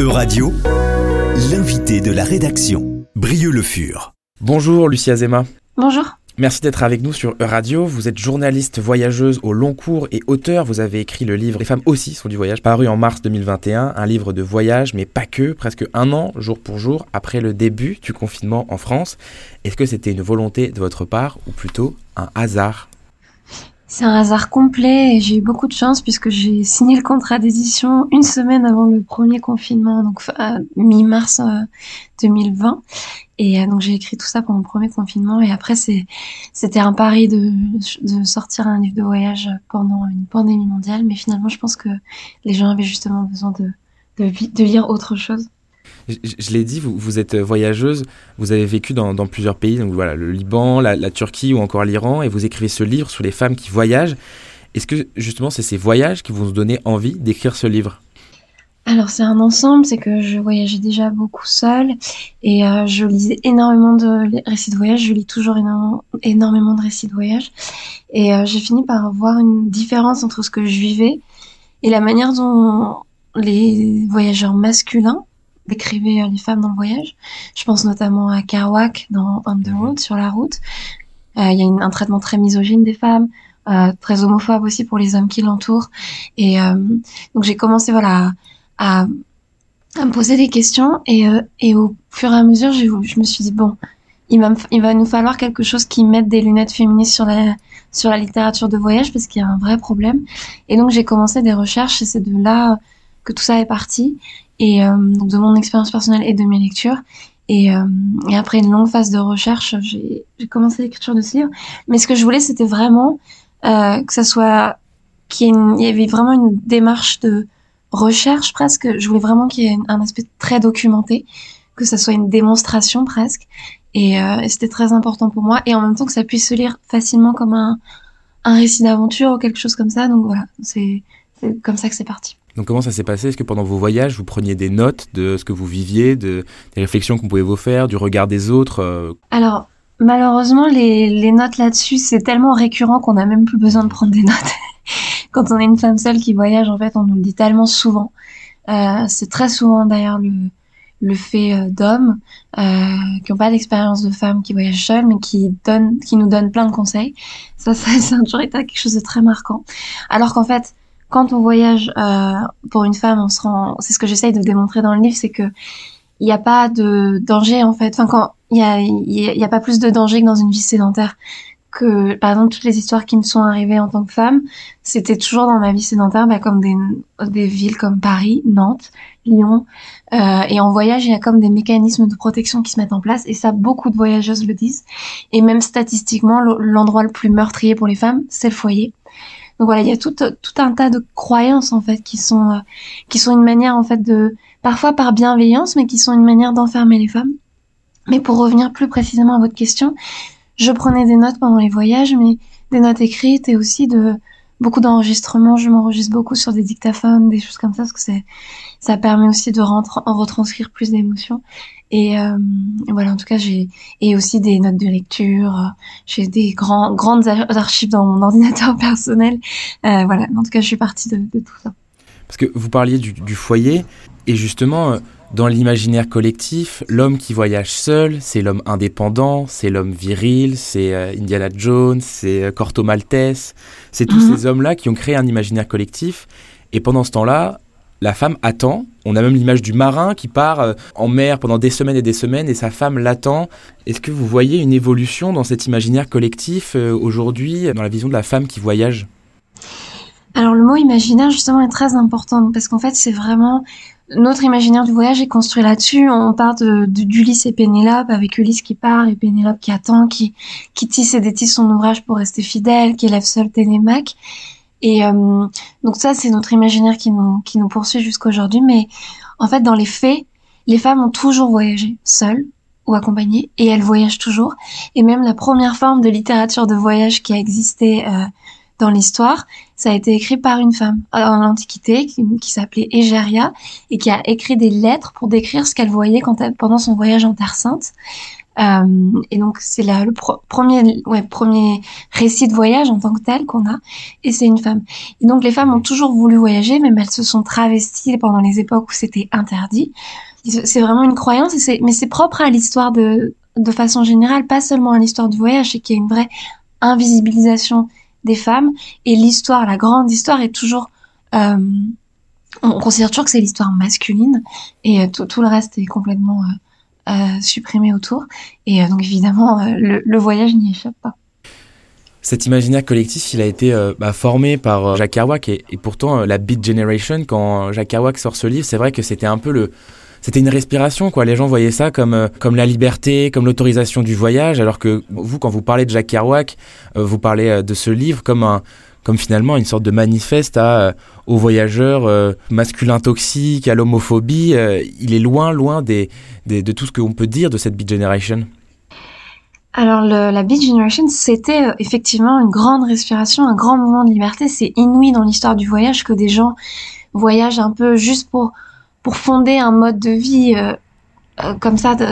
E-Radio, l'invité de la rédaction, Brieux Le Fur. Bonjour Lucia Zema. Bonjour. Merci d'être avec nous sur E-Radio. Vous êtes journaliste voyageuse au long cours et auteur. Vous avez écrit le livre Les femmes aussi sont du voyage, paru en mars 2021. Un livre de voyage, mais pas que, presque un an, jour pour jour, après le début du confinement en France. Est-ce que c'était une volonté de votre part ou plutôt un hasard? C'est un hasard complet et j'ai eu beaucoup de chance puisque j'ai signé le contrat d'édition une semaine avant le premier confinement, donc mi-mars 2020. Euh, et euh, donc j'ai écrit tout ça pendant le premier confinement et après c'était un pari de, de sortir un livre de voyage pendant une pandémie mondiale, mais finalement je pense que les gens avaient justement besoin de, de, de lire autre chose. Je, l'ai dit, vous, vous, êtes voyageuse, vous avez vécu dans, plusieurs pays, donc voilà, le Liban, la, Turquie ou encore l'Iran, et vous écrivez ce livre sur les femmes qui voyagent. Est-ce que justement c'est ces voyages qui vous ont donné envie d'écrire ce livre? Alors c'est un ensemble, c'est que je voyageais déjà beaucoup seule et euh, je lisais énormément de récits de voyage, je lis toujours énormément, énormément de récits de voyage et euh, j'ai fini par voir une différence entre ce que je vivais et la manière dont les voyageurs masculins décrivait euh, les femmes dans le voyage. Je pense notamment à Kerouac dans On the Road, sur la route. Euh, il y a un traitement très misogyne des femmes, euh, très homophobe aussi pour les hommes qui l'entourent. Et donc j'ai commencé voilà à, à, me poser des questions et, et au fur et à mesure, je me suis dit bon, il va, il va nous falloir quelque chose qui mette des lunettes féministes sur la sur la littérature de voyage parce qu'il y a un vrai problème. Et donc j'ai commencé des recherches et c'est de là que tout ça est parti et euh, donc de mon expérience personnelle et de mes lectures. Et, euh, après une longue phase de recherche, j'ai commencé l'écriture de ce livre. Mais ce que je voulais, c'était vraiment euh, que ça soit qu'il y, avait vraiment une démarche de recherche presque. Je voulais vraiment qu'il y ait un aspect très documenté, que ça soit une démonstration presque. Et, c'était très important pour moi. Et en même temps que ça puisse se lire facilement comme un récit d'aventure ou quelque chose comme ça. Donc voilà, c'est comme ça que c'est parti. Donc comment ça s'est passé? Est-ce que pendant vos voyages, vous preniez des notes de ce que vous viviez, de, des réflexions qu'on pouvait vous faire, du regard des autres euh? Alors, malheureusement, les, notes là-dessus, c'est tellement récurrent qu'on n'a même plus besoin de prendre des notes. Quand on est une femme seule qui voyage, en fait, on nous le dit tellement souvent. Euh, c'est très souvent d'ailleurs le, fait euh, d'hommes qui n'ont pas d'expérience de femmes qui voyagent seules, mais qui donnent, qui nous donnent plein de conseils. Ça, ça, ça a toujours été quelque chose de très marquant. Alors qu'en fait, quand on voyage euh, pour une femme, on se rend. C'est ce que j'essaye de démontrer dans le livre, c'est que il n'y a pas de danger en fait. Enfin, quand il y a, y a pas plus de danger que dans une vie sédentaire. Que par exemple toutes les histoires qui me sont arrivées en tant que femme, c'était toujours dans ma vie sédentaire, bah, comme des, des villes comme Paris, Nantes, Lyon. Euh, et en voyage, il y a comme des mécanismes de protection qui se mettent en place. Et ça, beaucoup de voyageuses le disent. Et même statistiquement, l'endroit le plus meurtrier pour les femmes, c'est le foyer. Donc voilà, il y a tout, un tas de croyances en fait qui sont euh, qui sont une manière en fait de parfois par bienveillance, mais qui sont une manière d'enfermer les femmes. Mais pour revenir plus précisément à votre question, je prenais des notes pendant les voyages, mais des notes écrites et aussi de beaucoup d'enregistrements. Je m'enregistre beaucoup sur des dictaphones, des choses comme ça, parce que c'est ça permet aussi de retranscrire plus d'émotions. Et euh, voilà, en tout cas, j'ai et aussi des notes de lecture. J'ai des grands grandes archives dans mon ordinateur personnel. Euh, voilà, en tout cas, je suis partie de, tout ça. Parce que vous parliez du foyer et justement. Dans l'imaginaire collectif, l'homme qui voyage seul, c'est l'homme indépendant, c'est l'homme viril, c'est euh, Indiana Jones, c'est euh, Corto Maltese, c'est tous mhm. ces hommes-là qui ont créé un imaginaire collectif. Et pendant ce temps-là, la femme attend. On a même l'image du marin qui part euh, en mer pendant des semaines et des semaines et sa femme l'attend. Est-ce que vous voyez une évolution dans cet imaginaire collectif aujourd'hui, dans la vision de la femme qui voyage? Alors le mot imaginaire justement est très important parce qu'en fait c'est vraiment notre imaginaire du voyage est construit là-dessus. On part d'Ulysse et Pénélope avec Ulysse qui part et Pénélope qui attend, qui, qui tisse et détisse son ouvrage pour rester fidèle, qui élève seul Télémaque. Et euh, donc ça, c'est notre imaginaire qui nous, qui nous poursuit jusqu'aujourd'hui. Mais en fait, dans les faits, les femmes ont toujours voyagé seules ou accompagnées, et elles voyagent toujours. Et même la première forme de littérature de voyage qui a existé euh, dans l'histoire, ça a été écrit par une femme euh, en l'Antiquité qui, s'appelait Égéria et qui a écrit des lettres pour décrire ce qu'elle voyait pendant son voyage en Terre Sainte. Euh, et donc c'est le premier, ouais, premier récit de voyage en tant que tel qu'on a, et c'est une femme. Et donc les femmes ont toujours voulu voyager, même elles se sont travesties pendant les époques où c'était interdit. C'est vraiment une croyance, et mais c'est propre à l'histoire de, de façon générale, pas seulement à l'histoire du voyage, c'est qu'il y a une vraie invisibilisation femmes, et l'histoire, la grande histoire est toujours euh, on considère toujours que c'est l'histoire masculine et euh, tout, le reste est complètement euh, euh, supprimé autour. Et donc évidemment, le, voyage n'y échappe pas. Cet imaginaire collectif, il a été bah, formé par Jacques Kerouac et, pourtant la Beat Generation, quand Jacques Kerouac sort ce livre, c'est vrai que c'était un peu le, c'était une respiration quoi. Les gens voyaient ça comme comme la liberté, comme l'autorisation du voyage, alors que vous, quand vous parlez de Jacques Kerouac, vous parlez de ce livre comme un comme finalement une sorte de manifeste à, euh, aux voyageurs euh, masculins toxiques, à l'homophobie. Euh, il est loin, loin des, de tout ce qu'on peut dire de cette Beat Generation. Alors la Beat Generation, c'était effectivement une grande respiration, un grand moment de liberté. C'est inouï dans l'histoire du voyage que des gens voyagent un peu juste pour pour fonder un mode de vie euh, comme ça de,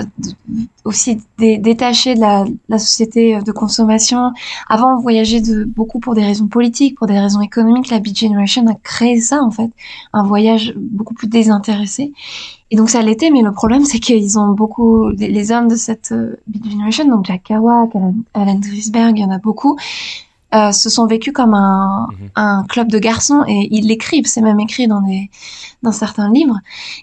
aussi détaché de la, la, société de consommation. Avant, on voyageait de, beaucoup pour des raisons politiques, pour des raisons économiques. La Beat Generation a créé ça, en fait, un voyage beaucoup plus désintéressé. Et donc ça l'était, mais le problème, c'est qu'ils ont beaucoup, les, hommes de cette euh, Beat Generation, donc Jack Kerouac, Alan, Alan il y en a beaucoup, euh, se sont vécus comme un, mhm. un, club de garçons et ils l'écrivent, c'est même écrit dans des dans certains livres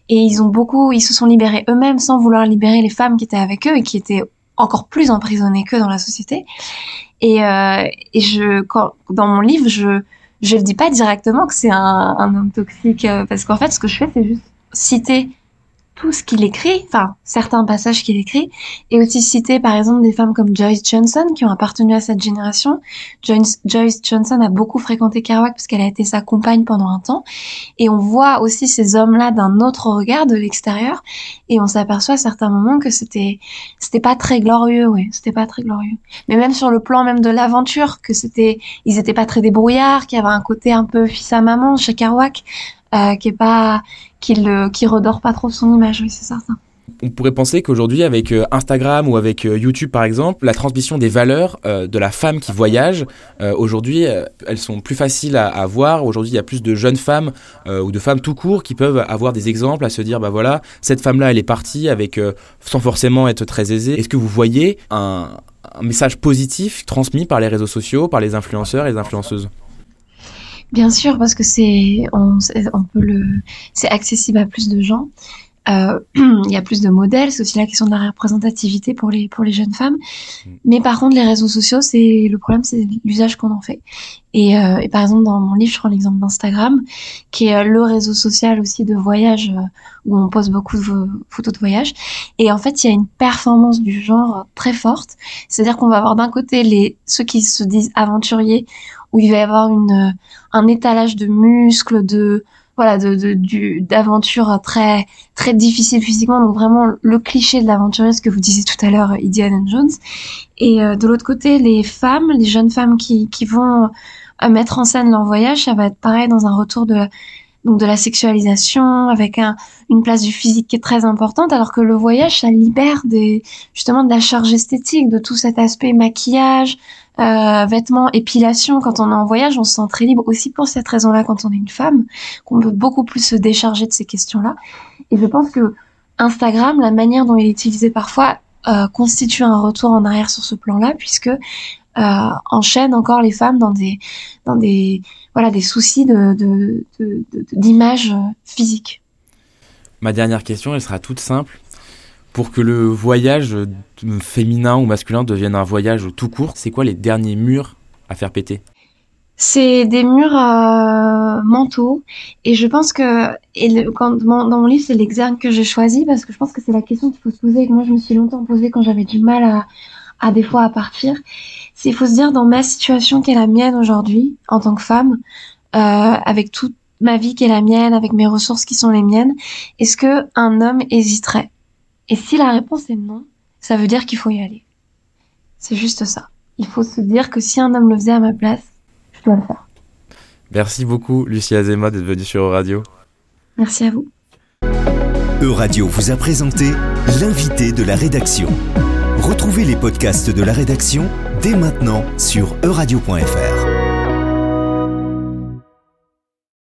et ils ont beaucoup, ils se sont libérés eux-mêmes sans vouloir libérer les femmes qui étaient avec eux et qui étaient encore plus emprisonnées qu'eux dans la société. Et, euh, et je, quand, dans mon livre, je je le dis pas directement que c'est un, un homme toxique euh, parce qu'en fait, ce que je fais, c'est juste citer tout ce qu'il écrit, enfin certains passages qu'il écrit, et aussi citer par exemple des femmes comme Joyce Johnson qui ont appartenu à cette génération. Joyce, Johnson a beaucoup fréquenté Kerouac parce qu'elle a été sa compagne pendant un temps, et on voit aussi ces hommes-là d'un autre regard de l'extérieur, et on s'aperçoit à certains moments que c'était c'était pas très glorieux, oui, c'était pas très glorieux. Mais même sur le plan même de l'aventure, que c'était ils étaient pas très débrouillards, qu'il y avait un côté un peu fils à maman chez Kerouac, euh, qui est pas qu'il qui redore pas trop son image, oui, c'est certain. On pourrait penser qu'aujourd'hui, avec euh, Instagram ou avec euh, YouTube par exemple, la transmission des valeurs de la femme qui voyage, aujourd'hui, elles sont plus faciles à, voir. Aujourd'hui, il y a plus de jeunes femmes ou de femmes tout court qui peuvent avoir des exemples à se dire, bah voilà, cette femme-là, elle est partie avec, sans forcément être très aisée. Est-ce que vous voyez un, un message positif transmis par les réseaux sociaux, par les influenceurs et les influenceuses? Bien sûr, parce que c'est on, peut le c'est accessible à plus de gens. Euh, il y a plus de modèles, c'est aussi la question de la représentativité pour les pour les jeunes femmes. Mm. Mais par contre, les réseaux sociaux, c'est le problème, c'est l'usage qu'on en fait. Et, euh, et, par exemple, dans mon livre, je prends l'exemple d'Instagram, qui est euh, le réseau social aussi de voyage euh, où on poste beaucoup de photos de voyage. Et en fait, il y a une performance du genre très forte. C'est-à-dire qu'on va avoir d'un côté les ceux qui se disent aventuriers, où il va y avoir une un étalage de muscles, de voilà, de, du d'aventure très très difficile physiquement, donc vraiment le cliché de l'aventurier, ce que vous disiez tout à l'heure, Indiana Jones. Et euh, de l'autre côté, les femmes, les jeunes femmes qui qui vont euh, mettre en scène leur voyage, ça va être pareil dans un retour de donc de la sexualisation avec un, une place du physique qui est très importante alors que le voyage ça libère des justement de la charge esthétique de tout cet aspect maquillage euh, vêtements, épilation, quand on est en voyage, on se sent très libre aussi pour cette raison-là quand on est une femme, qu'on peut beaucoup plus se décharger de ces questions-là. Et je pense que Instagram, la manière dont il est utilisé parfois, euh, constitue un retour en arrière sur ce plan-là, puisque euh, enchaîne encore les femmes dans des dans des voilà des soucis d'image de, physique. Ma dernière question, elle sera toute simple pour que le voyage féminin ou masculin devienne un voyage tout court, c'est quoi les derniers murs à faire péter? C'est des murs euh, mentaux. Et je pense que et quand, dans mon livre c'est l'exergue que j'ai choisi parce que je pense que c'est la question qu'il faut se poser et que moi je me suis longtemps posée quand j'avais du mal à, à des fois à partir. C'est il faut se dire dans ma situation qui est la mienne aujourd'hui en tant que femme euh, avec toute ma vie qui est la mienne avec mes ressources qui sont les miennes est-ce que un homme hésiterait? Et si la réponse est non, ça veut dire qu'il faut y aller. C'est juste ça. Il faut se dire que si un homme le faisait à ma place, je dois le faire. Merci beaucoup, Lucie Azema, d'être venue sur Euradio. Merci à vous. Euradio vous a présenté l'invité de la rédaction. Retrouvez les podcasts de la rédaction dès maintenant sur euradio.fr.